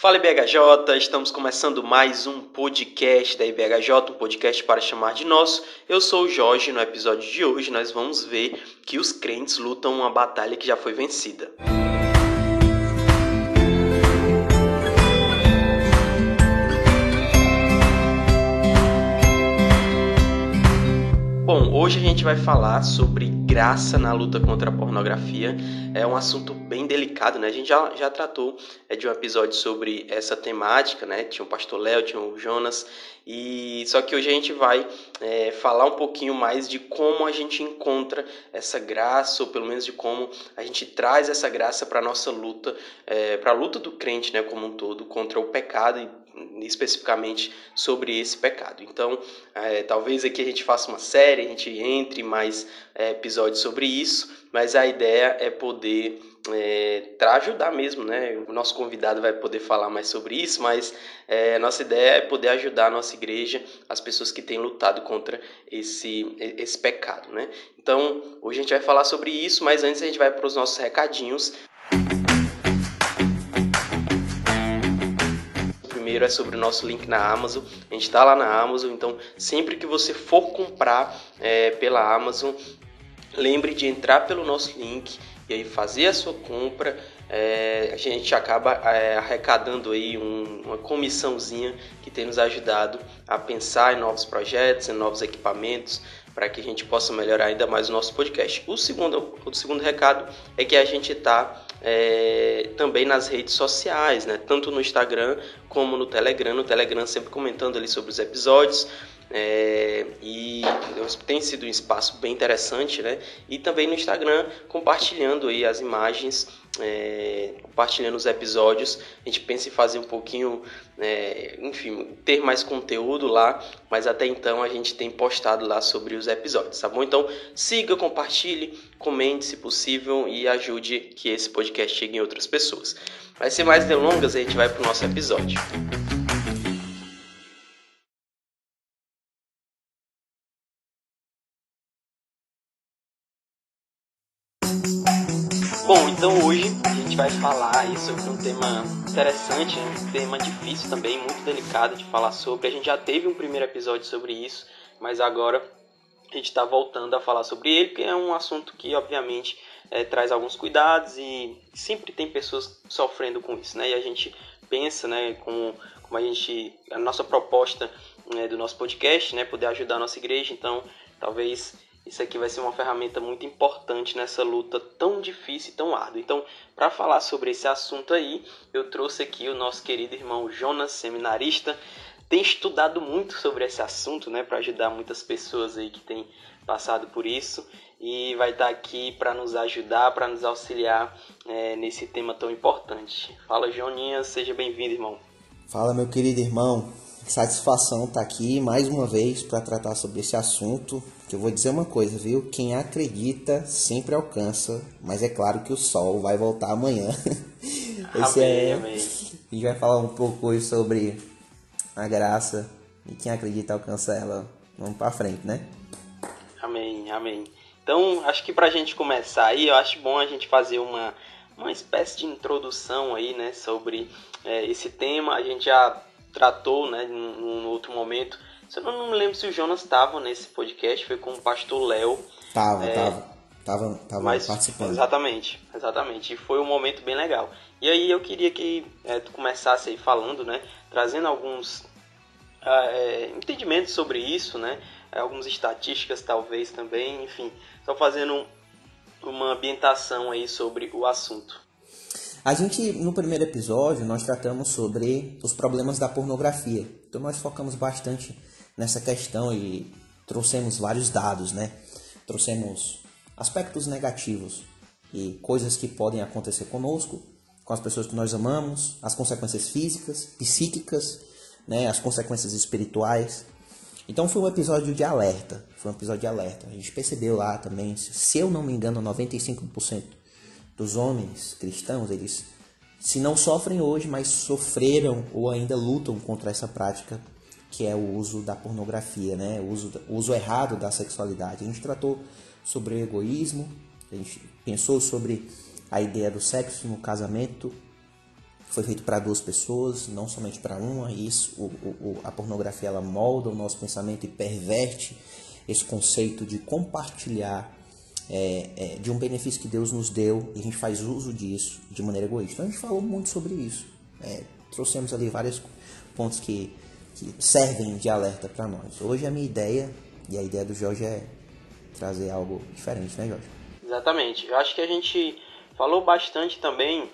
Fala IBHJ, estamos começando mais um podcast da IBHJ, um podcast para chamar de nosso. Eu sou o Jorge, no episódio de hoje nós vamos ver que os crentes lutam uma batalha que já foi vencida. Bom, hoje a gente vai falar sobre graça na luta contra a pornografia. É um assunto bem delicado, né? A gente já, já tratou é, de um episódio sobre essa temática, né? Tinha o pastor Léo, tinha o Jonas, e só que hoje a gente vai é, falar um pouquinho mais de como a gente encontra essa graça, ou pelo menos de como a gente traz essa graça para nossa luta, é, para a luta do crente, né, como um todo, contra o pecado e especificamente sobre esse pecado. Então, é, talvez aqui a gente faça uma série, a gente entre mais é, episódios sobre isso, mas a ideia é poder é, para ajudar mesmo, né? O nosso convidado vai poder falar mais sobre isso, mas é, nossa ideia é poder ajudar a nossa igreja, as pessoas que têm lutado contra esse, esse pecado, né? Então, hoje a gente vai falar sobre isso, mas antes a gente vai para os nossos recadinhos. Primeiro é sobre o nosso link na Amazon. A gente está lá na Amazon, então sempre que você for comprar é, pela Amazon, lembre de entrar pelo nosso link e aí fazer a sua compra. É, a gente acaba é, arrecadando aí um, uma comissãozinha que tem nos ajudado a pensar em novos projetos, em novos equipamentos, para que a gente possa melhorar ainda mais o nosso podcast. O segundo, o segundo recado é que a gente está é, também nas redes sociais, né? tanto no Instagram como no Telegram. No Telegram sempre comentando ali sobre os episódios. É, e tem sido um espaço bem interessante, né? E também no Instagram compartilhando aí as imagens, é, compartilhando os episódios. A gente pensa em fazer um pouquinho, é, enfim, ter mais conteúdo lá, mas até então a gente tem postado lá sobre os episódios, tá bom? Então siga, compartilhe, comente se possível e ajude que esse podcast chegue em outras pessoas. Vai ser mais delongas, a gente vai para o nosso episódio. Vai falar aí sobre um tema interessante, um tema difícil também, muito delicado de falar sobre. A gente já teve um primeiro episódio sobre isso, mas agora a gente está voltando a falar sobre ele, porque é um assunto que, obviamente, é, traz alguns cuidados e sempre tem pessoas sofrendo com isso, né? E a gente pensa, né, como, como a gente, a nossa proposta né, do nosso podcast, né, poder ajudar a nossa igreja, então talvez isso aqui vai ser uma ferramenta muito importante nessa luta tão difícil e tão árdua. Então, para falar sobre esse assunto aí, eu trouxe aqui o nosso querido irmão Jonas, seminarista. Tem estudado muito sobre esse assunto, né, para ajudar muitas pessoas aí que têm passado por isso e vai estar aqui para nos ajudar, para nos auxiliar é, nesse tema tão importante. Fala, Joninha, seja bem-vindo, irmão. Fala, meu querido irmão. Satisfação estar tá aqui mais uma vez para tratar sobre esse assunto. Que eu vou dizer uma coisa, viu? Quem acredita sempre alcança, mas é claro que o sol vai voltar amanhã. Esse amém, é... amém. A gente vai falar um pouco hoje sobre a graça e quem acredita alcança ela. Vamos para frente, né? Amém, amém. Então, acho que para a gente começar aí, eu acho bom a gente fazer uma, uma espécie de introdução aí, né, sobre é, esse tema. A gente já tratou, né, num, num outro momento. Eu não me lembro se o Jonas estava nesse podcast, foi com o pastor Léo. Tava, é, tava. Tava, tava mas, participando. Exatamente, exatamente. E foi um momento bem legal. E aí eu queria que é, tu começasse aí falando, né? Trazendo alguns é, entendimentos sobre isso, né? É, algumas estatísticas talvez também, enfim. Só fazendo uma ambientação aí sobre o assunto. A gente, no primeiro episódio, nós tratamos sobre os problemas da pornografia. Então nós focamos bastante nessa questão e trouxemos vários dados, né? Trouxemos aspectos negativos e coisas que podem acontecer conosco, com as pessoas que nós amamos, as consequências físicas, psíquicas, né? As consequências espirituais. Então foi um episódio de alerta, foi um episódio de alerta. A gente percebeu lá também, se eu não me engano, 95% dos homens cristãos, eles se não sofrem hoje, mas sofreram ou ainda lutam contra essa prática que é o uso da pornografia, né? o, uso, o uso errado da sexualidade. A gente tratou sobre egoísmo, a gente pensou sobre a ideia do sexo no casamento, foi feito para duas pessoas, não somente para uma. Isso, o, o, a pornografia ela molda o nosso pensamento e perverte esse conceito de compartilhar é, é, de um benefício que Deus nos deu e a gente faz uso disso de maneira egoísta. Então a gente falou muito sobre isso. É, trouxemos ali vários pontos que, que servem de alerta para nós. Hoje a minha ideia e a ideia do Jorge é trazer algo diferente, né, Jorge? Exatamente. Eu acho que a gente falou bastante também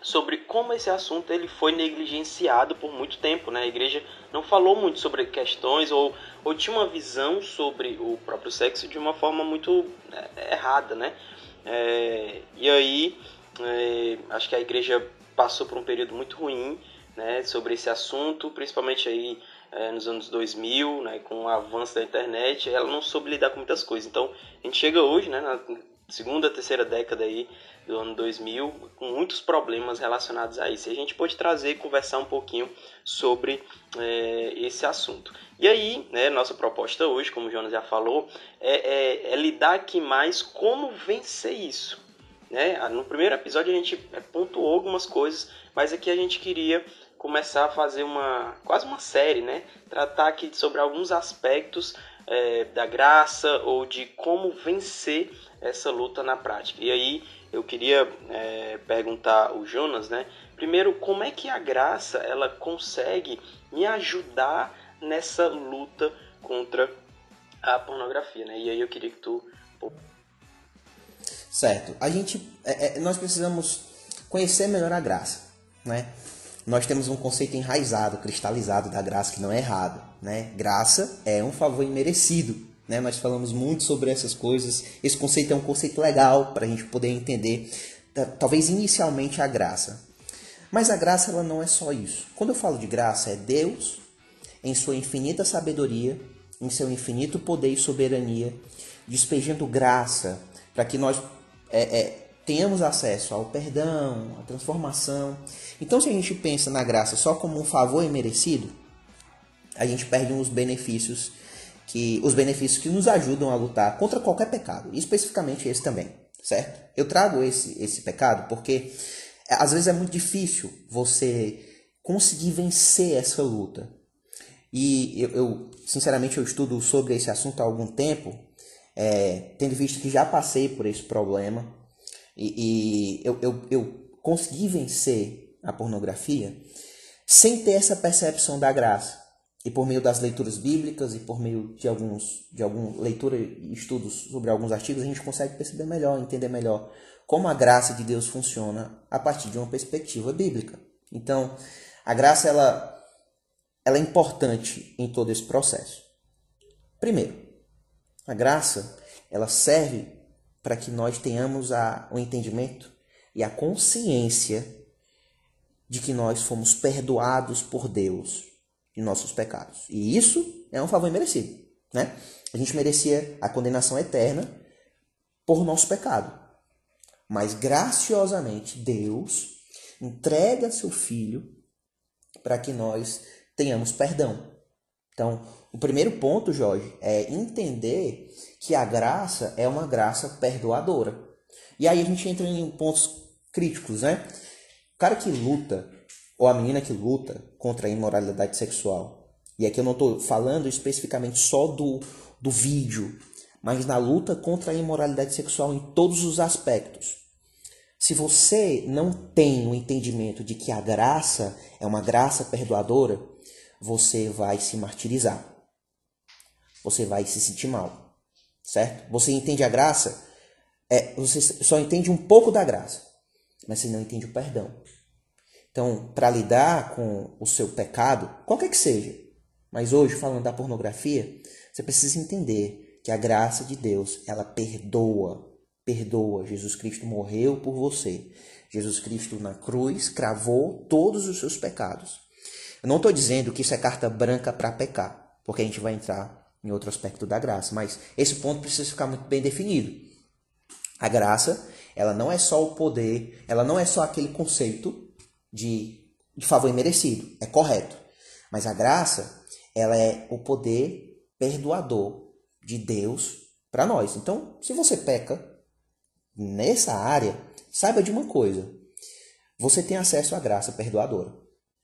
sobre como esse assunto ele foi negligenciado por muito tempo, né? A igreja não falou muito sobre questões ou, ou tinha uma visão sobre o próprio sexo de uma forma muito é, errada, né? É, e aí é, acho que a igreja passou por um período muito ruim, né? Sobre esse assunto, principalmente aí é, nos anos 2000, né? Com o avanço da internet, ela não soube lidar com muitas coisas. Então a gente chega hoje, né? Na segunda, terceira década aí do ano 2000, com muitos problemas relacionados a isso. E a gente pode trazer e conversar um pouquinho sobre é, esse assunto. E aí, né, nossa proposta hoje, como o Jonas já falou, é, é, é lidar aqui mais como vencer isso. Né? No primeiro episódio a gente é, pontuou algumas coisas, mas aqui a gente queria começar a fazer uma quase uma série, né? Tratar aqui sobre alguns aspectos é, da graça ou de como vencer essa luta na prática. E aí eu queria é, perguntar ao Jonas, né? Primeiro, como é que a graça ela consegue me ajudar nessa luta contra a pornografia, né? E aí eu queria que tu certo. A gente, é, é, nós precisamos conhecer melhor a graça, né? Nós temos um conceito enraizado, cristalizado da graça que não é errado, né? Graça é um favor imerecido, né? Nós falamos muito sobre essas coisas. Esse conceito é um conceito legal para a gente poder entender, talvez inicialmente, a graça. Mas a graça ela não é só isso. Quando eu falo de graça, é Deus, em sua infinita sabedoria, em seu infinito poder e soberania, despejando graça para que nós é, é, tenhamos acesso ao perdão, à transformação. Então, se a gente pensa na graça só como um favor imerecido, a gente perde uns benefícios que os benefícios que nos ajudam a lutar contra qualquer pecado, especificamente esse também, certo? Eu trago esse esse pecado porque é, às vezes é muito difícil você conseguir vencer essa luta. E eu, eu sinceramente eu estudo sobre esse assunto há algum tempo, é, tendo visto que já passei por esse problema e, e eu, eu, eu consegui vencer a pornografia sem ter essa percepção da graça e por meio das leituras bíblicas e por meio de alguns de algum leitura e estudos sobre alguns artigos a gente consegue perceber melhor, entender melhor como a graça de Deus funciona a partir de uma perspectiva bíblica. Então, a graça ela ela é importante em todo esse processo. Primeiro, a graça ela serve para que nós tenhamos a, o entendimento e a consciência de que nós fomos perdoados por Deus de nossos pecados. E isso é um favor merecido, né? A gente merecia a condenação eterna por nosso pecado. Mas graciosamente Deus entrega seu filho para que nós tenhamos perdão. Então, o primeiro ponto, Jorge, é entender que a graça é uma graça perdoadora. E aí a gente entra em pontos críticos, né? O cara que luta ou a menina que luta contra a imoralidade sexual. E aqui eu não estou falando especificamente só do, do vídeo, mas na luta contra a imoralidade sexual em todos os aspectos. Se você não tem o entendimento de que a graça é uma graça perdoadora, você vai se martirizar. Você vai se sentir mal. Certo? Você entende a graça, é, você só entende um pouco da graça, mas você não entende o perdão. Então, para lidar com o seu pecado, qualquer que seja, mas hoje falando da pornografia, você precisa entender que a graça de Deus, ela perdoa, perdoa. Jesus Cristo morreu por você. Jesus Cristo na cruz cravou todos os seus pecados. Eu não estou dizendo que isso é carta branca para pecar, porque a gente vai entrar em outro aspecto da graça, mas esse ponto precisa ficar muito bem definido. A graça, ela não é só o poder, ela não é só aquele conceito de, de favor imerecido, é correto. Mas a graça, ela é o poder perdoador de Deus para nós. Então, se você peca nessa área, saiba de uma coisa. você tem acesso à graça perdoadora.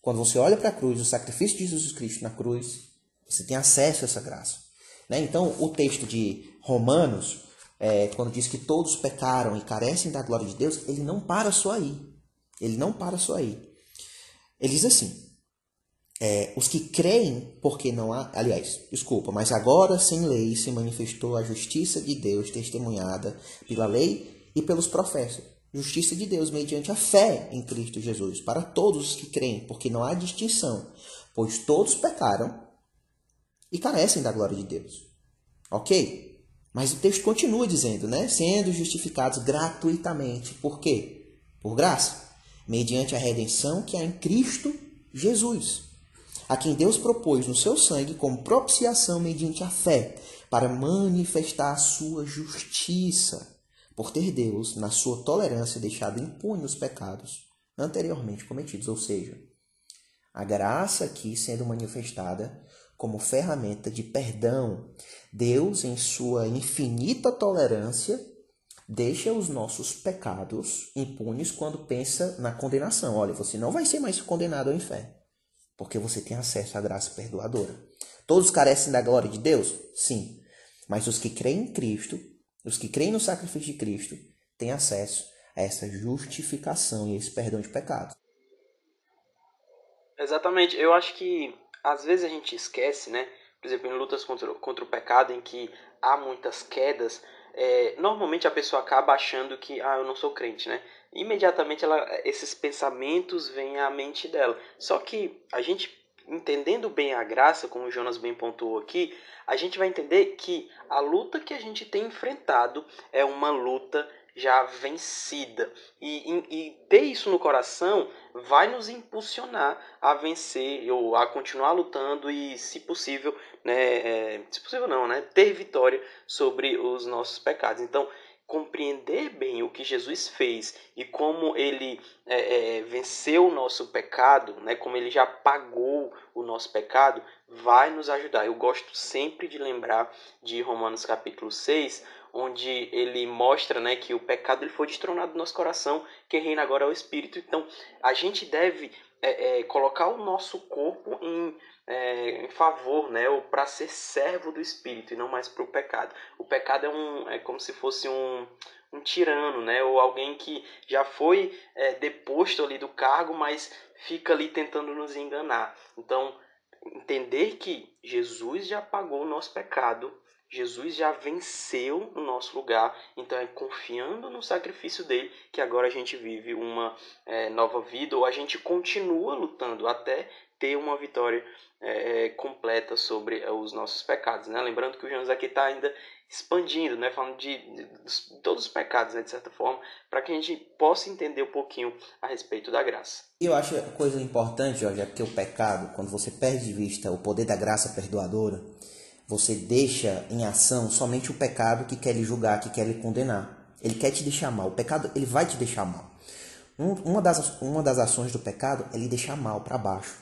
Quando você olha para a cruz, o sacrifício de Jesus Cristo na cruz, você tem acesso a essa graça. Né? Então, o texto de Romanos, é, quando diz que todos pecaram e carecem da glória de Deus, ele não para só aí. Ele não para só aí. Ele diz assim: é, os que creem, porque não há. Aliás, desculpa, mas agora sem lei se manifestou a justiça de Deus testemunhada pela lei e pelos profetas justiça de Deus mediante a fé em Cristo Jesus, para todos os que creem, porque não há distinção, pois todos pecaram e carecem da glória de Deus. Ok? Mas o texto continua dizendo, né? Sendo justificados gratuitamente. Por quê? Por graça, mediante a redenção que há em Cristo Jesus, a quem Deus propôs no seu sangue como propiciação mediante a fé, para manifestar a sua justiça por ter Deus, na sua tolerância, deixado impune os pecados anteriormente cometidos, ou seja, a graça aqui sendo manifestada como ferramenta de perdão. Deus, em sua infinita tolerância, deixa os nossos pecados impunes quando pensa na condenação. Olha, você não vai ser mais condenado ao inferno, porque você tem acesso à graça perdoadora. Todos carecem da glória de Deus? Sim. Mas os que creem em Cristo os que creem no sacrifício de Cristo têm acesso a essa justificação e esse perdão de pecados. Exatamente. Eu acho que às vezes a gente esquece, né? Por exemplo, em lutas contra, contra o pecado, em que há muitas quedas, é, normalmente a pessoa acaba achando que, ah, eu não sou crente, né? Imediatamente ela, esses pensamentos vêm à mente dela. Só que a gente, entendendo bem a graça, como o Jonas bem pontuou aqui, a gente vai entender que a luta que a gente tem enfrentado é uma luta já vencida. E, e, e, ter isso no coração vai nos impulsionar a vencer ou a continuar lutando e, se possível, né, é, se possível não, né, ter vitória sobre os nossos pecados. Então, compreender bem o que Jesus fez e como ele é, é, venceu o nosso pecado, né, como ele já pagou o nosso pecado, vai nos ajudar. Eu gosto sempre de lembrar de Romanos capítulo 6, onde ele mostra né, que o pecado ele foi destronado do nosso coração, quem reina agora é o Espírito. Então a gente deve é, é colocar o nosso corpo em é, em favor, né, ou para ser servo do Espírito e não mais para o pecado. O pecado é, um, é como se fosse um, um tirano, né, ou alguém que já foi é, deposto ali do cargo, mas fica ali tentando nos enganar. Então, entender que Jesus já pagou o nosso pecado, Jesus já venceu no nosso lugar, então é confiando no sacrifício dele que agora a gente vive uma é, nova vida, ou a gente continua lutando até ter uma vitória é, é, completa sobre é, os nossos pecados. Né? Lembrando que o Jonas aqui está ainda expandindo, né? falando de, de, de, todos os pecados, né? de certa forma, para que a gente possa entender um pouquinho a respeito da graça. Eu acho coisa importante, Jorge, é o pecado, quando você perde de vista o poder da graça perdoadora, você deixa em ação somente o pecado que quer lhe julgar, que quer lhe condenar. Ele quer te deixar mal. O pecado, ele vai te deixar mal. Um, uma, das, uma das ações do pecado é lhe deixar mal para baixo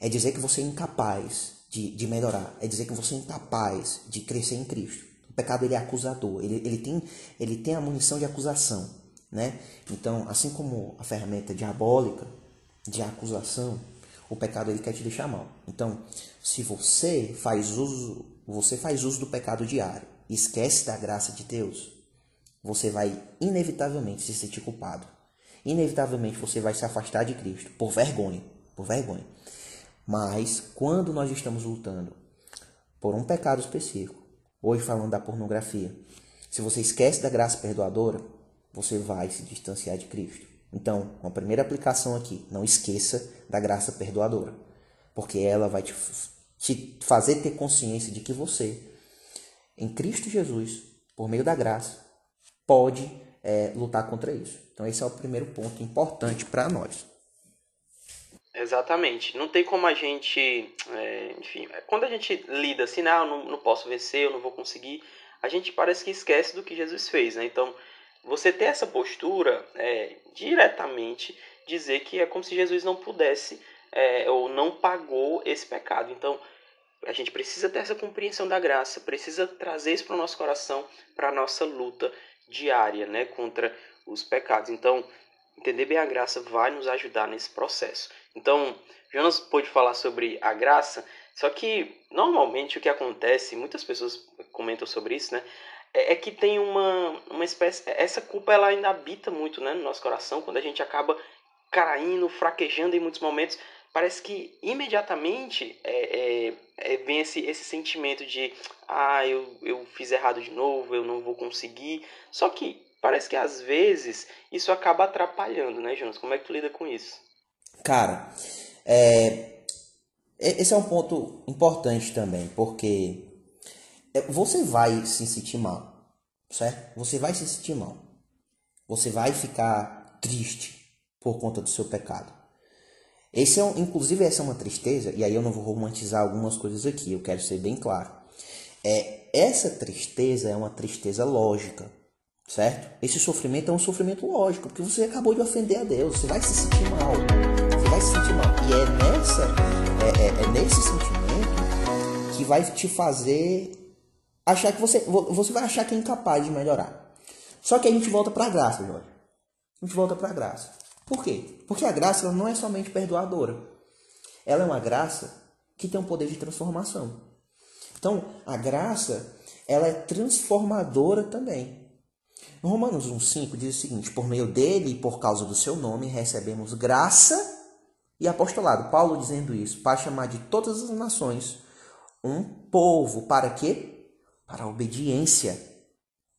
é dizer que você é incapaz de, de melhorar, é dizer que você é incapaz de crescer em Cristo. O pecado ele é acusador, ele, ele, tem, ele tem a munição de acusação. Né? Então, assim como a ferramenta diabólica de acusação, o pecado ele quer te deixar mal. Então, se você faz uso, você faz uso do pecado diário, esquece da graça de Deus, você vai inevitavelmente se sentir culpado. Inevitavelmente você vai se afastar de Cristo por vergonha, por vergonha. Mas quando nós estamos lutando por um pecado específico, hoje falando da pornografia, se você esquece da graça perdoadora, você vai se distanciar de Cristo. Então, uma primeira aplicação aqui, não esqueça da graça perdoadora, porque ela vai te, te fazer ter consciência de que você, em Cristo Jesus, por meio da graça, pode é, lutar contra isso. Então, esse é o primeiro ponto importante para nós. Exatamente. Não tem como a gente. É, enfim, quando a gente lida assim, não, não, não posso vencer, eu não vou conseguir, a gente parece que esquece do que Jesus fez, né? Então, você ter essa postura é diretamente dizer que é como se Jesus não pudesse é, ou não pagou esse pecado. Então, a gente precisa ter essa compreensão da graça, precisa trazer isso para o nosso coração, para a nossa luta diária né, contra os pecados. Então, entender bem a graça vai nos ajudar nesse processo. Então, Jonas pôde falar sobre a graça, só que normalmente o que acontece, muitas pessoas comentam sobre isso, né? É, é que tem uma, uma espécie. Essa culpa ela ainda habita muito né, no nosso coração, quando a gente acaba caindo, fraquejando em muitos momentos. Parece que imediatamente é, é, é, vem esse, esse sentimento de ah, eu, eu fiz errado de novo, eu não vou conseguir. Só que parece que às vezes isso acaba atrapalhando, né, Jonas? Como é que tu lida com isso? Cara, é, esse é um ponto importante também, porque é, você vai se sentir mal, certo? Você vai se sentir mal. Você vai ficar triste por conta do seu pecado. Esse é um, inclusive essa é uma tristeza, e aí eu não vou romantizar algumas coisas aqui, eu quero ser bem claro. É, essa tristeza é uma tristeza lógica, certo? Esse sofrimento é um sofrimento lógico, porque você acabou de ofender a Deus, você vai se sentir mal, você vai se sentir mal. E é nessa, é, é, é nesse sentimento que vai te fazer achar que você, você vai achar que é incapaz de melhorar. Só que a gente volta para a graça, Jorge. A gente volta para a graça. Por quê? Porque a graça não é somente perdoadora. Ela é uma graça que tem um poder de transformação. Então, a graça, ela é transformadora também. Romanos 1,5 diz o seguinte: Por meio dele e por causa do seu nome recebemos graça e apostolado. Paulo dizendo isso, para chamar de todas as nações um povo. Para quê? para a obediência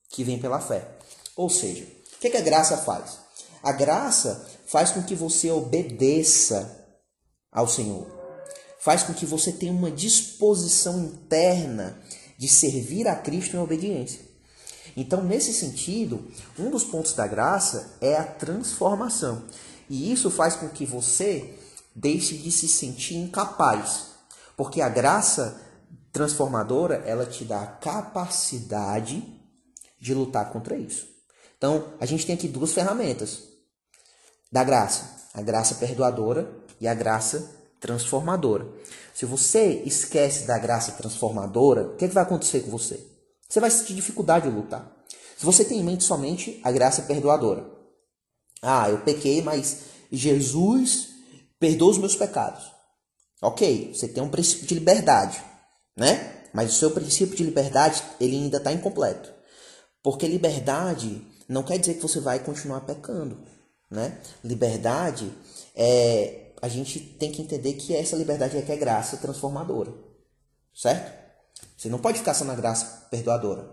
que vem pela fé. Ou seja, o que a graça faz? A graça faz com que você obedeça ao Senhor. Faz com que você tenha uma disposição interna de servir a Cristo em obediência. Então, nesse sentido, um dos pontos da graça é a transformação. E isso faz com que você deixe de se sentir incapaz. Porque a graça transformadora, ela te dá a capacidade de lutar contra isso. Então, a gente tem aqui duas ferramentas da graça: a graça perdoadora e a graça transformadora. Se você esquece da graça transformadora, o que, é que vai acontecer com você? Você vai sentir dificuldade de lutar. Se você tem em mente somente a graça perdoadora, ah, eu pequei, mas Jesus perdoa os meus pecados. Ok, você tem um princípio de liberdade né? Mas o seu princípio de liberdade ele ainda está incompleto, porque liberdade não quer dizer que você vai continuar pecando, né? Liberdade é a gente tem que entender que essa liberdade requer graça transformadora, certo? Você não pode ficar só na graça perdoadora.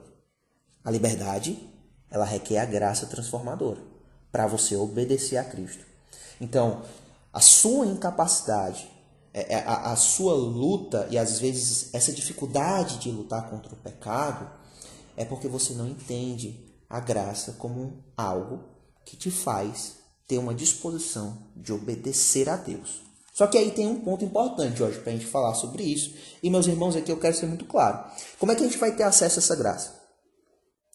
A liberdade ela requer a graça transformadora para você obedecer a Cristo. Então, a sua incapacidade é, é, a, a sua luta e às vezes essa dificuldade de lutar contra o pecado é porque você não entende a graça como algo que te faz ter uma disposição de obedecer a Deus. Só que aí tem um ponto importante hoje para a gente falar sobre isso. E meus irmãos, aqui eu quero ser muito claro. Como é que a gente vai ter acesso a essa graça?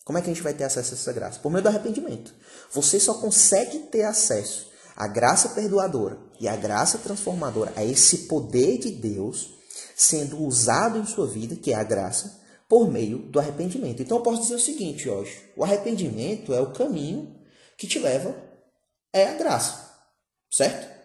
Como é que a gente vai ter acesso a essa graça? Por meio do arrependimento. Você só consegue ter acesso a graça perdoadora e a graça transformadora, a esse poder de Deus sendo usado em sua vida, que é a graça, por meio do arrependimento. Então eu posso dizer o seguinte hoje: o arrependimento é o caminho que te leva é a graça, certo?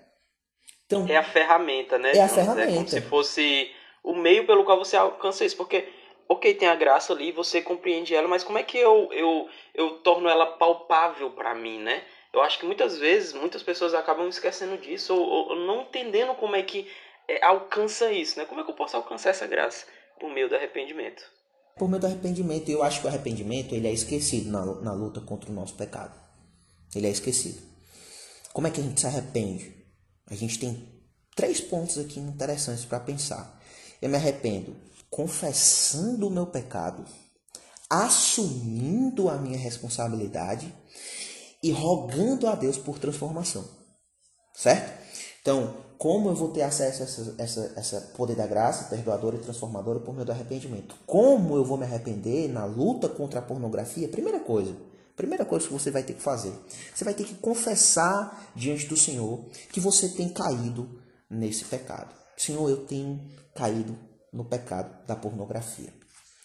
Então é a ferramenta, né? É a ferramenta. É como se fosse o meio pelo qual você alcança isso, porque ok, tem a graça ali, você compreende ela, mas como é que eu eu, eu torno ela palpável para mim, né? Eu acho que muitas vezes, muitas pessoas acabam esquecendo disso ou, ou não entendendo como é que é, alcança isso, né? Como é que eu posso alcançar essa graça? Por meio do arrependimento. Por meio do arrependimento. Eu acho que o arrependimento ele é esquecido na, na luta contra o nosso pecado. Ele é esquecido. Como é que a gente se arrepende? A gente tem três pontos aqui interessantes para pensar. Eu me arrependo confessando o meu pecado, assumindo a minha responsabilidade e rogando a Deus por transformação. Certo? Então, como eu vou ter acesso a essa, essa, essa poder da graça, perdoadora e transformadora por meio do arrependimento? Como eu vou me arrepender na luta contra a pornografia? Primeira coisa, primeira coisa que você vai ter que fazer, você vai ter que confessar diante do Senhor que você tem caído nesse pecado. Senhor, eu tenho caído no pecado da pornografia.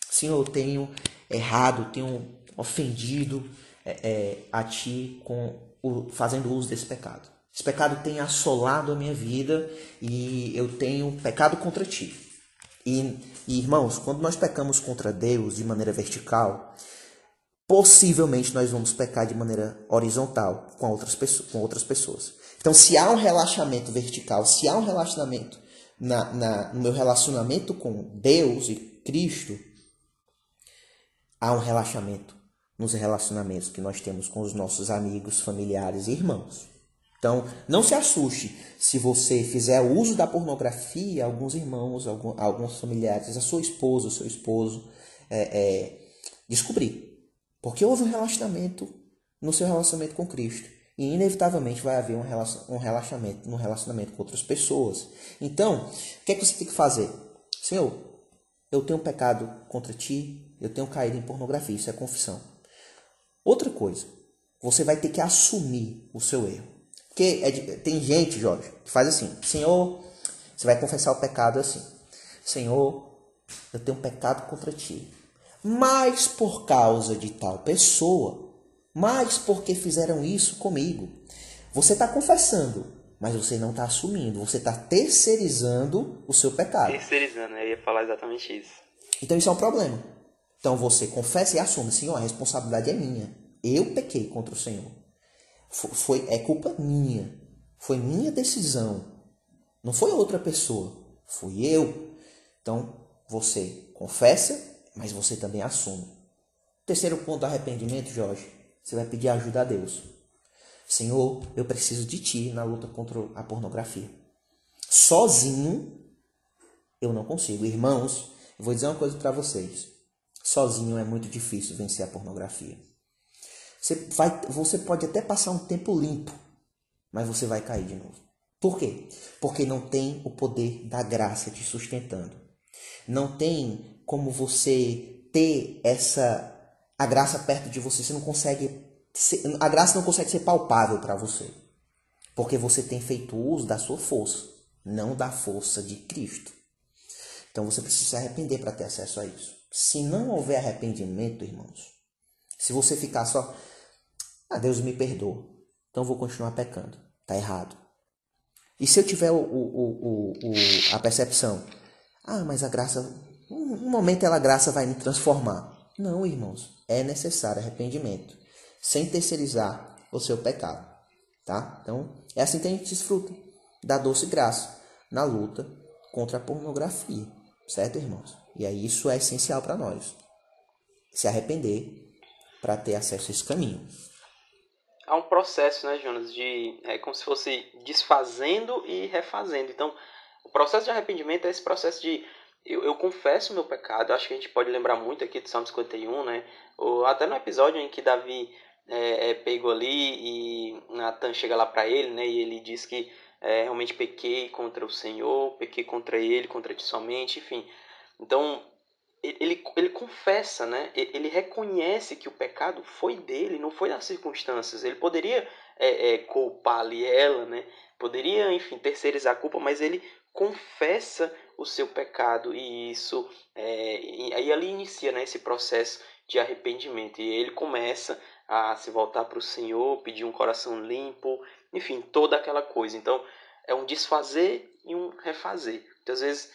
Senhor, eu tenho errado, tenho ofendido, é, é, a ti com fazendo uso desse pecado. Esse pecado tem assolado a minha vida e eu tenho pecado contra ti. E, e irmãos, quando nós pecamos contra Deus de maneira vertical, possivelmente nós vamos pecar de maneira horizontal com outras, pessoas, com outras pessoas. Então, se há um relaxamento vertical, se há um relacionamento na, na, no meu relacionamento com Deus e Cristo, há um relaxamento nos relacionamentos que nós temos com os nossos amigos, familiares e irmãos. Então, não se assuste se você fizer uso da pornografia, alguns irmãos, alguns familiares, a sua esposa, o seu esposo, é, é, descobrir. Porque houve um relacionamento no seu relacionamento com Cristo. E inevitavelmente vai haver um, relacionamento, um relacionamento com outras pessoas. Então, o que é que você tem que fazer? Senhor, eu tenho pecado contra ti, eu tenho caído em pornografia, isso é confissão. Outra coisa, você vai ter que assumir o seu erro. Porque é de, tem gente, Jorge, que faz assim: Senhor, você vai confessar o pecado assim: Senhor, eu tenho pecado contra ti. Mas por causa de tal pessoa, mas porque fizeram isso comigo. Você está confessando, mas você não está assumindo, você está terceirizando o seu pecado. Terceirizando, eu ia falar exatamente isso. Então isso é um problema. Então você confessa e assume, Senhor, a responsabilidade é minha. Eu pequei contra o Senhor. Foi, é culpa minha. Foi minha decisão. Não foi outra pessoa. Fui eu. Então você confessa, mas você também assume. Terceiro ponto do arrependimento, Jorge. Você vai pedir ajuda a Deus. Senhor, eu preciso de ti na luta contra a pornografia. Sozinho eu não consigo. Irmãos, eu vou dizer uma coisa para vocês. Sozinho é muito difícil vencer a pornografia. Você, vai, você pode até passar um tempo limpo, mas você vai cair de novo. Por quê? Porque não tem o poder da graça te sustentando. Não tem como você ter essa a graça perto de você. Você não consegue a graça não consegue ser palpável para você, porque você tem feito uso da sua força, não da força de Cristo. Então você precisa se arrepender para ter acesso a isso. Se não houver arrependimento, irmãos, se você ficar só, ah, Deus me perdoa, então vou continuar pecando, tá errado. E se eu tiver o, o, o, o, a percepção, ah, mas a graça, um momento ela graça vai me transformar. Não, irmãos, é necessário arrependimento, sem terceirizar o seu pecado, tá? Então, é assim que a gente desfruta da doce graça na luta contra a pornografia, certo, irmãos? E aí isso é essencial para nós. Se arrepender para ter acesso a esse caminho. Há um processo, né, Jonas, de é como se fosse desfazendo e refazendo. Então, o processo de arrependimento é esse processo de eu, eu confesso o meu pecado. Acho que a gente pode lembrar muito aqui do Salmo 51, né? Ou até no episódio em que Davi é, é pego ali e Natan chega lá para ele, né? E ele diz que é, realmente pequei contra o Senhor, pequei contra ele, contra ti somente, enfim. Então, ele, ele confessa, né? Ele reconhece que o pecado foi dele, não foi das circunstâncias. Ele poderia é, é, culpar ali ela, né? Poderia, enfim, terceirizar a culpa, mas ele confessa o seu pecado e isso é, e aí ali inicia né, esse processo de arrependimento e ele começa a se voltar para o Senhor, pedir um coração limpo, enfim, toda aquela coisa. Então é um desfazer e um refazer. Muitas vezes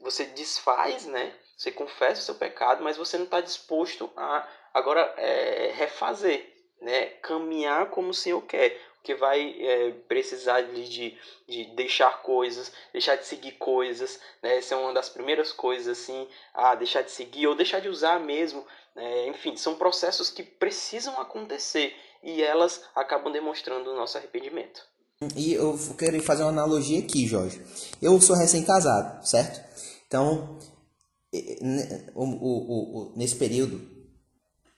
você desfaz, né? Você confessa o seu pecado, mas você não está disposto a agora é, refazer, né? Caminhar como o Senhor quer. Porque vai é, precisar de, de, de, deixar coisas, deixar de seguir coisas, né? Essa é uma das primeiras coisas, assim, a deixar de seguir ou deixar de usar mesmo. Né? Enfim, são processos que precisam acontecer e elas acabam demonstrando o nosso arrependimento. E eu quero fazer uma analogia aqui, Jorge. Eu sou recém-casado, certo? Então, o, o, o, nesse período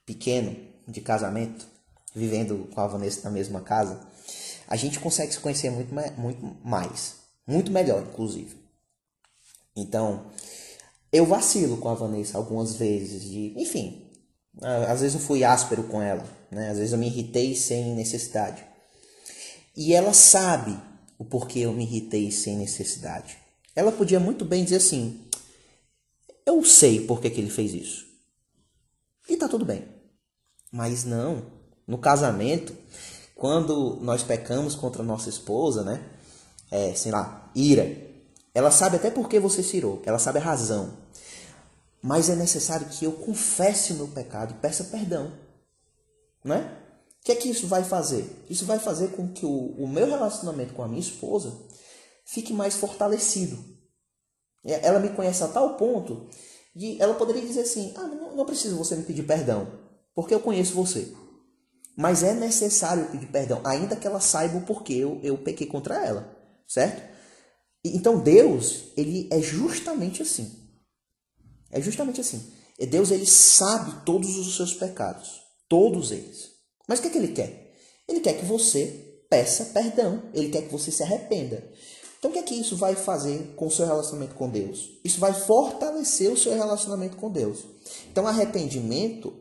pequeno de casamento, vivendo com a Vanessa na mesma casa, a gente consegue se conhecer muito, muito mais. Muito melhor, inclusive. Então, eu vacilo com a Vanessa algumas vezes. De, enfim, às vezes eu fui áspero com ela. Né? Às vezes eu me irritei sem necessidade. E ela sabe o porquê eu me irritei sem necessidade. Ela podia muito bem dizer assim: Eu sei por que, ele fez isso. E tá tudo bem. Mas não. No casamento, quando nós pecamos contra nossa esposa, né? É, sei lá, ira. Ela sabe até por que você se irou, ela sabe a razão. Mas é necessário que eu confesse o meu pecado e peça perdão. Né? O que é que isso vai fazer? Isso vai fazer com que o, o meu relacionamento com a minha esposa fique mais fortalecido. Ela me conhece a tal ponto de ela poderia dizer assim: ah, não, não preciso você me pedir perdão, porque eu conheço você. Mas é necessário pedir perdão, ainda que ela saiba o porquê eu, eu pequei contra ela, certo? Então Deus, ele é justamente assim. É justamente assim. Deus, ele sabe todos os seus pecados. Todos eles. Mas o que, é que ele quer? Ele quer que você peça perdão. Ele quer que você se arrependa. Então, o que é que isso vai fazer com o seu relacionamento com Deus? Isso vai fortalecer o seu relacionamento com Deus. Então, arrependimento,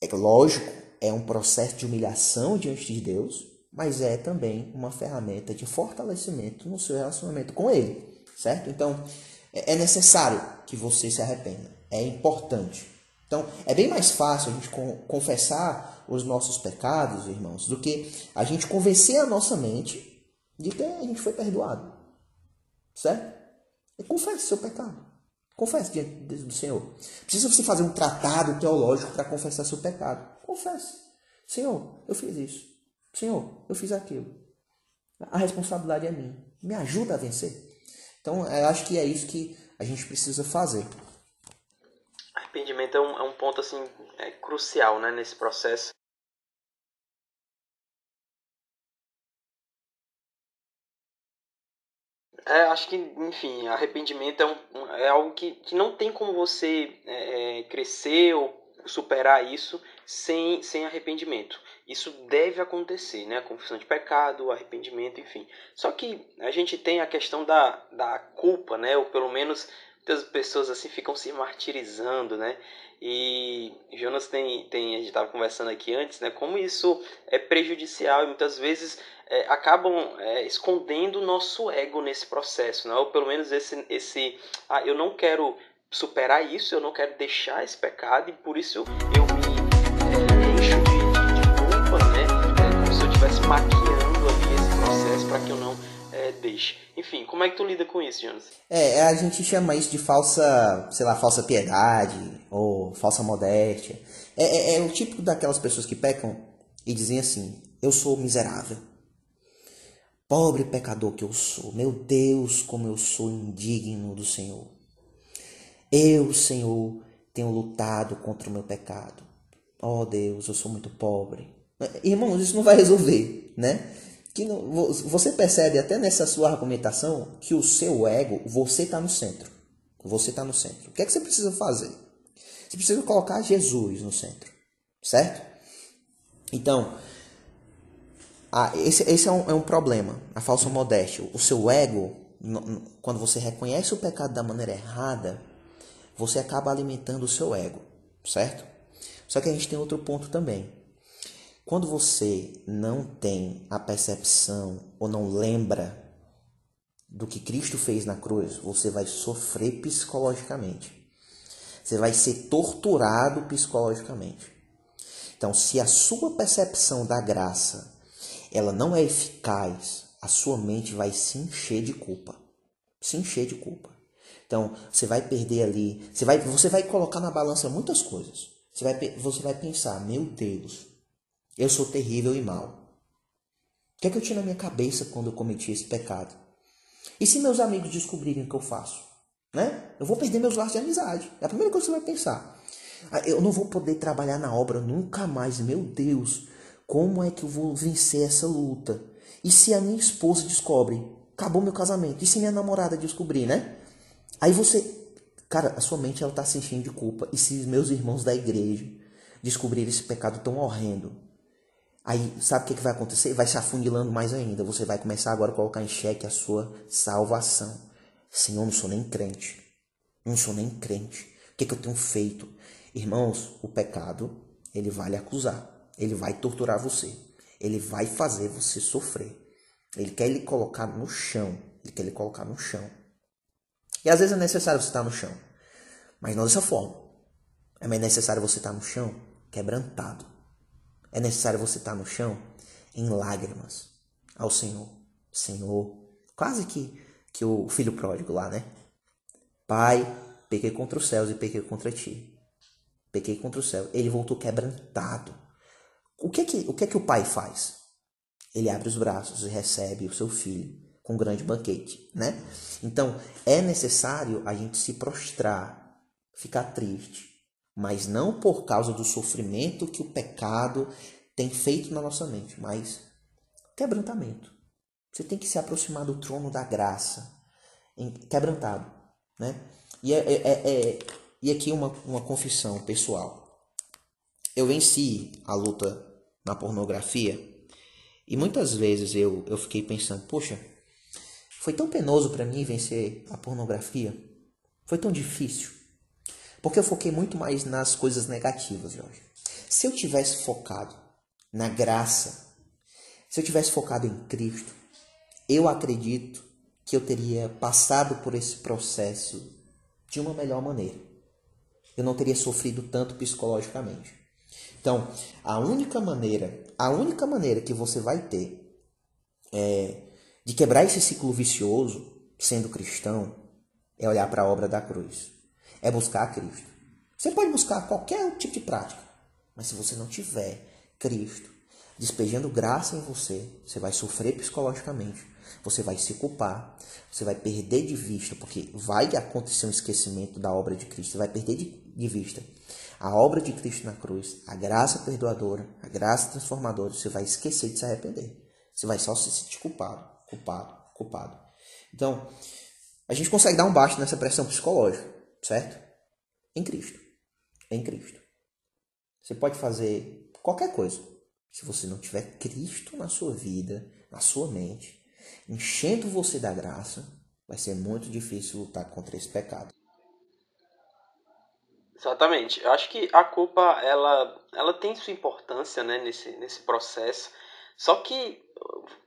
é lógico, é um processo de humilhação diante de Deus, mas é também uma ferramenta de fortalecimento no seu relacionamento com Ele, certo? Então, é, é necessário que você se arrependa. É importante. Então, é bem mais fácil a gente confessar os nossos pecados, irmãos, do que a gente convencer a nossa mente de que a gente foi perdoado. Certo? E confesse seu pecado. Confesse diante do Senhor. Precisa você fazer um tratado teológico para confessar seu pecado. Confesse. Senhor, eu fiz isso. Senhor, eu fiz aquilo. A responsabilidade é minha. Me ajuda a vencer. Então, eu acho que é isso que a gente precisa fazer. Arrependimento é um, é um ponto assim é crucial né, nesse processo. É, acho que, enfim, arrependimento é, um, é algo que, que não tem como você é, é, crescer ou superar isso sem, sem arrependimento. Isso deve acontecer, né? A confissão de pecado, arrependimento, enfim. Só que a gente tem a questão da, da culpa, né? Ou pelo menos muitas pessoas assim ficam se martirizando, né? E Jonas tem, tem a gente estava conversando aqui antes, né? Como isso é prejudicial e muitas vezes é, acabam é, escondendo o nosso ego nesse processo, né? Ou pelo menos esse, esse ah, eu não quero superar isso, eu não quero deixar esse pecado e por isso eu Enfim, como é que tu lida com isso, Jonas? É, a gente chama isso de falsa, sei lá, falsa piedade ou falsa modéstia. É, é, é o tipo daquelas pessoas que pecam e dizem assim: eu sou miserável. Pobre pecador que eu sou, meu Deus, como eu sou indigno do Senhor. Eu, Senhor, tenho lutado contra o meu pecado. Oh Deus, eu sou muito pobre. Irmãos, isso não vai resolver, né? Que não, você percebe até nessa sua argumentação que o seu ego, você está no centro. Você está no centro. O que é que você precisa fazer? Você precisa colocar Jesus no centro, certo? Então, a, esse, esse é, um, é um problema, a falsa modéstia. O seu ego, quando você reconhece o pecado da maneira errada, você acaba alimentando o seu ego, certo? Só que a gente tem outro ponto também. Quando você não tem a percepção ou não lembra do que Cristo fez na cruz, você vai sofrer psicologicamente. Você vai ser torturado psicologicamente. Então, se a sua percepção da graça ela não é eficaz, a sua mente vai se encher de culpa. Se encher de culpa. Então, você vai perder ali, você vai, você vai colocar na balança muitas coisas. Você vai, você vai pensar, meu Deus, eu sou terrível e mau. O que é que eu tinha na minha cabeça quando eu cometi esse pecado? E se meus amigos descobrirem o que eu faço? Né? Eu vou perder meus laços de amizade. É a primeira coisa que você vai pensar. Ah, eu não vou poder trabalhar na obra nunca mais. Meu Deus, como é que eu vou vencer essa luta? E se a minha esposa descobre? Acabou meu casamento. E se minha namorada descobrir, né? Aí você. Cara, a sua mente ela tá se enchendo de culpa. E se meus irmãos da igreja descobrirem esse pecado tão horrendo? Aí, sabe o que, que vai acontecer? Vai se afunilando mais ainda. Você vai começar agora a colocar em xeque a sua salvação. Senhor, eu não sou nem crente. Não sou nem crente. O que, que eu tenho feito? Irmãos, o pecado, ele vai lhe acusar. Ele vai torturar você. Ele vai fazer você sofrer. Ele quer lhe colocar no chão. Ele quer lhe colocar no chão. E às vezes é necessário você estar no chão. Mas não dessa forma. É mais necessário você estar no chão quebrantado é necessário você estar no chão em lágrimas ao Senhor. Senhor, quase que, que o filho pródigo lá, né? Pai, pequei contra os céus e pequei contra ti. Pequei contra o céu. Ele voltou quebrantado. O que é que o, que é que o pai faz? Ele abre os braços e recebe o seu filho com um grande banquete, né? Então, é necessário a gente se prostrar, ficar triste, mas não por causa do sofrimento que o pecado tem feito na nossa mente, mas quebrantamento. Você tem que se aproximar do trono da graça, quebrantado, né? E, é, é, é, é, e aqui uma, uma confissão pessoal. Eu venci a luta na pornografia e muitas vezes eu, eu fiquei pensando, poxa, foi tão penoso para mim vencer a pornografia, foi tão difícil, porque eu foquei muito mais nas coisas negativas, Jorge. Se eu tivesse focado na graça, se eu tivesse focado em Cristo, eu acredito que eu teria passado por esse processo de uma melhor maneira. Eu não teria sofrido tanto psicologicamente. Então, a única maneira, a única maneira que você vai ter é, de quebrar esse ciclo vicioso, sendo cristão, é olhar para a obra da cruz. É buscar Cristo. Você pode buscar qualquer tipo de prática, mas se você não tiver Cristo despejando graça em você, você vai sofrer psicologicamente, você vai se culpar, você vai perder de vista, porque vai acontecer um esquecimento da obra de Cristo, você vai perder de, de vista a obra de Cristo na cruz, a graça perdoadora, a graça transformadora, você vai esquecer de se arrepender. Você vai só se sentir culpado, culpado, culpado. Então, a gente consegue dar um baixo nessa pressão psicológica, certo? Em Cristo. Em Cristo. Você pode fazer qualquer coisa. Se você não tiver Cristo na sua vida, na sua mente, enchendo você da graça, vai ser muito difícil lutar contra esse pecado. Exatamente. Eu acho que a culpa ela, ela tem sua importância né, nesse, nesse processo. Só que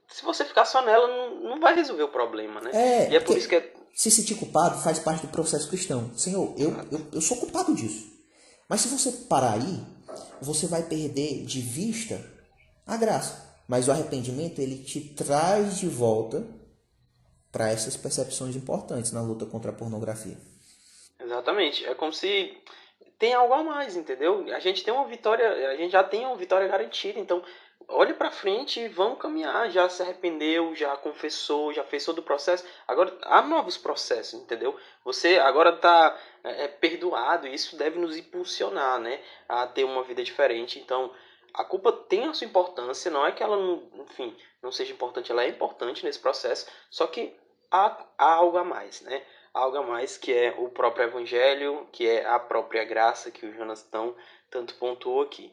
se você ficar só nela, não, não vai resolver o problema, né? É, e é por isso que é... se sentir culpado faz parte do processo cristão. Senhor, eu, eu, eu sou culpado disso. Mas se você parar aí, você vai perder de vista a graça. Mas o arrependimento ele te traz de volta para essas percepções importantes na luta contra a pornografia. Exatamente. É como se tem algo a mais, entendeu? A gente tem uma vitória, a gente já tem uma vitória garantida, então olhe para frente e vamos caminhar. Já se arrependeu, já confessou, já fez todo o processo. Agora há novos processos, entendeu? Você agora está é, é, perdoado e isso deve nos impulsionar, né, a ter uma vida diferente. Então a culpa tem a sua importância, não é que ela não, enfim, não seja importante, ela é importante nesse processo, só que há, há algo a mais, né? algo a mais que é o próprio evangelho, que é a própria graça que o Jonas tão, tanto pontuou aqui.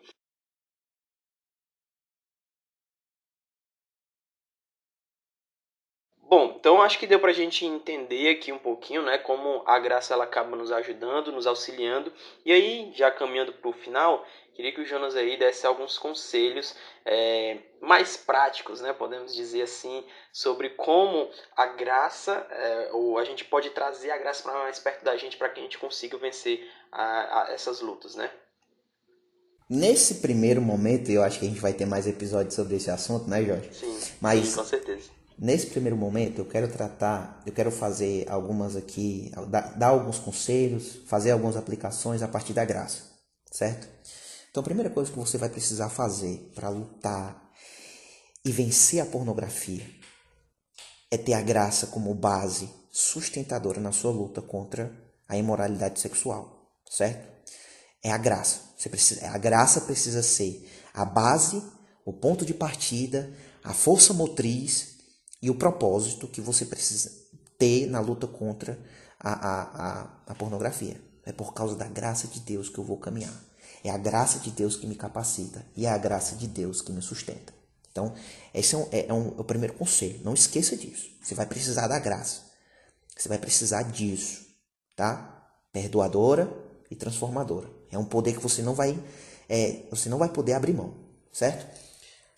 Bom, então acho que deu para a gente entender aqui um pouquinho, né, como a graça ela acaba nos ajudando, nos auxiliando. E aí, já caminhando para o final, queria que o Jonas aí desse alguns conselhos é, mais práticos, né, podemos dizer assim, sobre como a graça, é, ou a gente pode trazer a graça para mais perto da gente para que a gente consiga vencer a, a essas lutas, né? Nesse primeiro momento, eu acho que a gente vai ter mais episódios sobre esse assunto, né, Jorge? Sim, Mas, sim, com certeza. Nesse primeiro momento, eu quero tratar, eu quero fazer algumas aqui, dar, dar alguns conselhos, fazer algumas aplicações a partir da graça, certo? Então, a primeira coisa que você vai precisar fazer para lutar e vencer a pornografia é ter a graça como base sustentadora na sua luta contra a imoralidade sexual, certo? É a graça. Você precisa, a graça precisa ser a base, o ponto de partida, a força motriz e o propósito que você precisa ter na luta contra a, a, a, a pornografia. É por causa da graça de Deus que eu vou caminhar. É a graça de Deus que me capacita e é a graça de Deus que me sustenta. Então, esse é, um, é, é, um, é o primeiro conselho. Não esqueça disso. Você vai precisar da graça. Você vai precisar disso, tá? Perdoadora e transformadora. É um poder que você não vai, é, você não vai poder abrir mão, certo?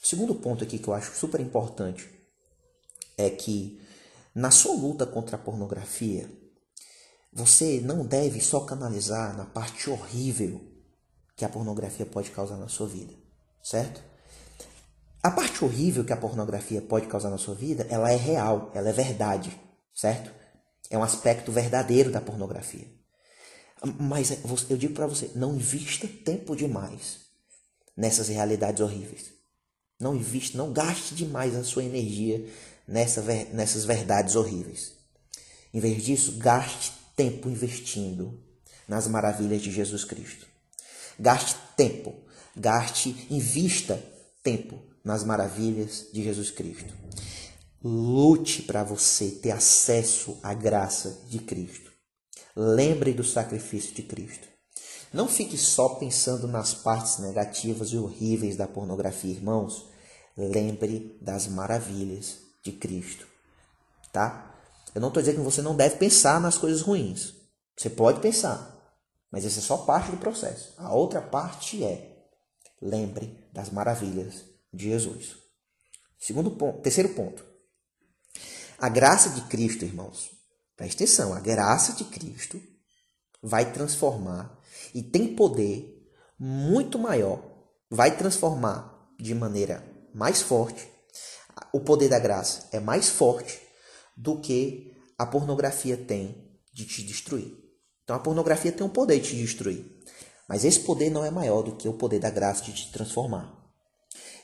O segundo ponto aqui que eu acho super importante é que na sua luta contra a pornografia, você não deve só canalizar na parte horrível que a pornografia pode causar na sua vida, certo? A parte horrível que a pornografia pode causar na sua vida, ela é real, ela é verdade, certo? É um aspecto verdadeiro da pornografia. Mas eu digo para você, não invista tempo demais nessas realidades horríveis. Não invista, não gaste demais a sua energia nessa, nessas verdades horríveis. Em vez disso, gaste tempo investindo nas maravilhas de Jesus Cristo. Gaste tempo, gaste, invista tempo nas maravilhas de Jesus Cristo. Lute para você ter acesso à graça de Cristo. Lembre do sacrifício de Cristo. Não fique só pensando nas partes negativas e horríveis da pornografia, irmãos. Lembre das maravilhas de Cristo, tá? Eu não estou dizendo que você não deve pensar nas coisas ruins. Você pode pensar, mas essa é só parte do processo. A outra parte é lembre das maravilhas de Jesus. Segundo ponto, terceiro ponto. A graça de Cristo, irmãos, preste atenção, a graça de Cristo vai transformar e tem poder muito maior, vai transformar de maneira mais forte. O poder da graça é mais forte do que a pornografia tem de te destruir. Então a pornografia tem um poder de te destruir. Mas esse poder não é maior do que o poder da graça de te transformar.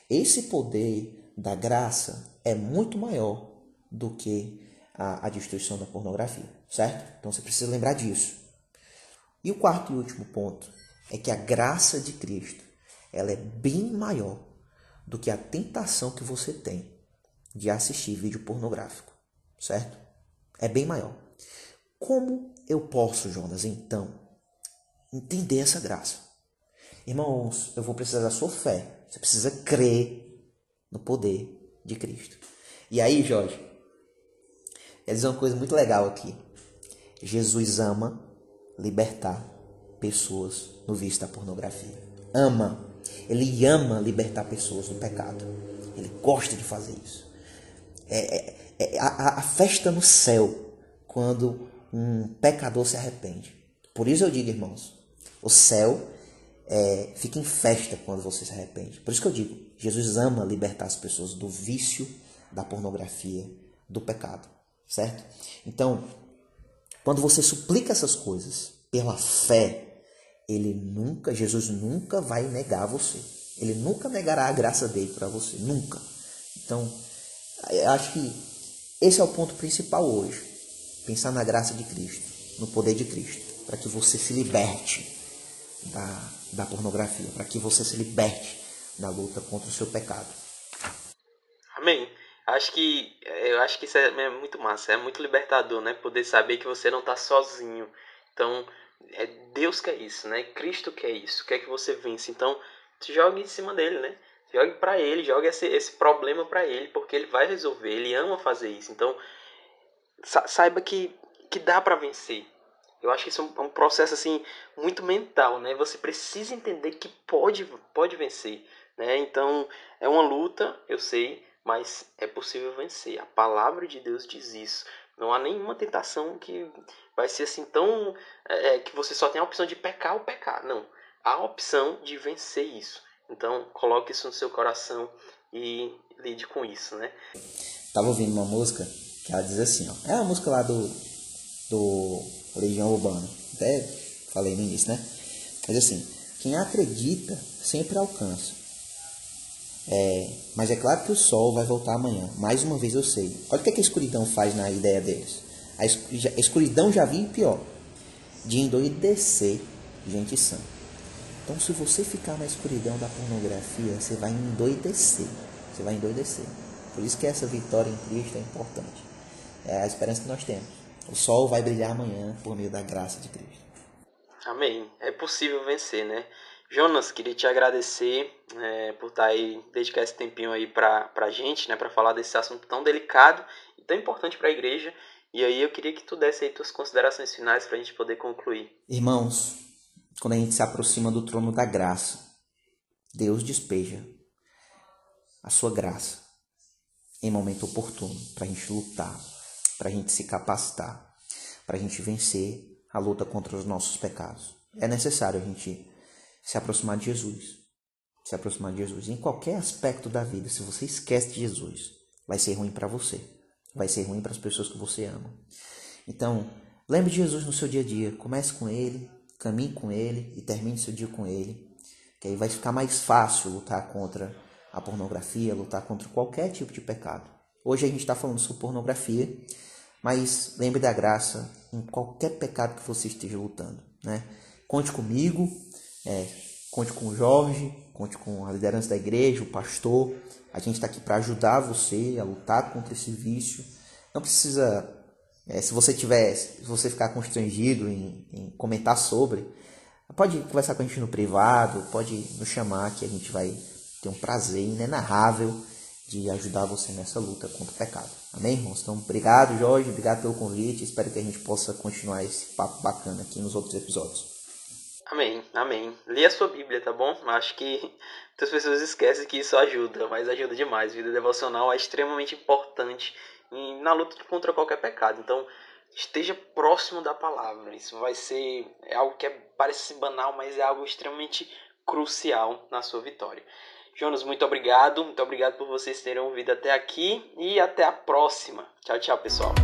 Esse poder da graça é muito maior do que a, a destruição da pornografia, certo? Então você precisa lembrar disso. E o quarto e último ponto é que a graça de Cristo ela é bem maior do que a tentação que você tem de assistir vídeo pornográfico, certo? É bem maior. Como eu posso, Jonas, então, entender essa graça? Irmãos, eu vou precisar da sua fé. Você precisa crer no poder de Cristo. E aí, Jorge, quer dizer uma coisa muito legal aqui. Jesus ama libertar pessoas no vício da pornografia. Ama. Ele ama libertar pessoas do pecado. Ele gosta de fazer isso. É, é, é a, a festa no céu quando um pecador se arrepende. Por isso eu digo, irmãos, o céu é, fica em festa quando você se arrepende. Por isso que eu digo, Jesus ama libertar as pessoas do vício, da pornografia, do pecado, certo? Então, quando você suplica essas coisas pela fé, ele nunca, Jesus nunca vai negar você. Ele nunca negará a graça dele para você, nunca. Então, eu acho que esse é o ponto principal hoje pensar na graça de Cristo, no poder de Cristo, para que você se liberte da, da pornografia, para que você se liberte da luta contra o seu pecado. Amém. Acho que eu acho que isso é muito massa, é muito libertador, né? Poder saber que você não está sozinho. Então, é Deus quer isso, né? Cristo quer isso, quer que você vença. Então, jogue em cima dele, né? Jogue para ele, jogue esse, esse problema para ele, porque ele vai resolver, ele ama fazer isso. Então, saiba que, que dá para vencer. Eu acho que isso é um, processo assim muito mental, né? Você precisa entender que pode, pode vencer, né? Então é uma luta, eu sei, mas é possível vencer. A palavra de Deus diz isso. Não há nenhuma tentação que vai ser assim tão é, é que você só tem a opção de pecar ou pecar. Não, há a opção de vencer isso. Então coloque isso no seu coração e lide com isso, né? Tava ouvindo uma música que ela diz assim, ó. É a música lá do, do Legião Urbana. Até falei no início, né? Mas assim, quem acredita sempre alcança. É, mas é claro que o sol vai voltar amanhã. Mais uma vez eu sei. Olha o que, é que a escuridão faz na ideia deles. A escuridão já vinha pior. De endoidecer gente sã. Então se você ficar na escuridão da pornografia, você vai endoidecer. Você vai endoidecer. Por isso que essa vitória em Cristo é importante. É a esperança que nós temos. O sol vai brilhar amanhã por meio da graça de Cristo. Amém. É possível vencer, né? Jonas, queria te agradecer é, por estar tá aí, dedicar esse tempinho aí pra, pra gente, né? Pra falar desse assunto tão delicado e tão importante para a igreja. E aí eu queria que tu desse aí tuas considerações finais para a gente poder concluir. Irmãos, quando a gente se aproxima do trono da graça, Deus despeja a sua graça em momento oportuno para a gente lutar para a gente se capacitar, para a gente vencer a luta contra os nossos pecados. É necessário a gente se aproximar de Jesus. se aproximar de Jesus. Em qualquer aspecto da vida, se você esquece de Jesus, vai ser ruim para você. Vai ser ruim para as pessoas que você ama. Então, lembre de Jesus no seu dia a dia. Comece com ele, caminhe com ele e termine seu dia com ele. Que aí vai ficar mais fácil lutar contra a pornografia, lutar contra qualquer tipo de pecado. Hoje a gente está falando sobre pornografia, mas lembre da graça em qualquer pecado que você esteja lutando. Né? Conte comigo, é, conte com o Jorge, conte com a liderança da igreja, o pastor. A gente está aqui para ajudar você a lutar contra esse vício. Não precisa, é, se você tiver, se você ficar constrangido em, em comentar sobre, pode conversar com a gente no privado, pode nos chamar que a gente vai ter um prazer inenarrável de ajudar você nessa luta contra o pecado. Amém, irmãos? Então, obrigado, Jorge, obrigado pelo convite. Espero que a gente possa continuar esse papo bacana aqui nos outros episódios. Amém, amém. Lê a sua Bíblia, tá bom? Acho que muitas pessoas esquecem que isso ajuda, mas ajuda demais. Vida devocional é extremamente importante na luta contra qualquer pecado. Então, esteja próximo da palavra. Isso vai ser é algo que é, parece banal, mas é algo extremamente crucial na sua vitória. Jonas, muito obrigado. Muito obrigado por vocês terem ouvido até aqui e até a próxima. Tchau, tchau, pessoal.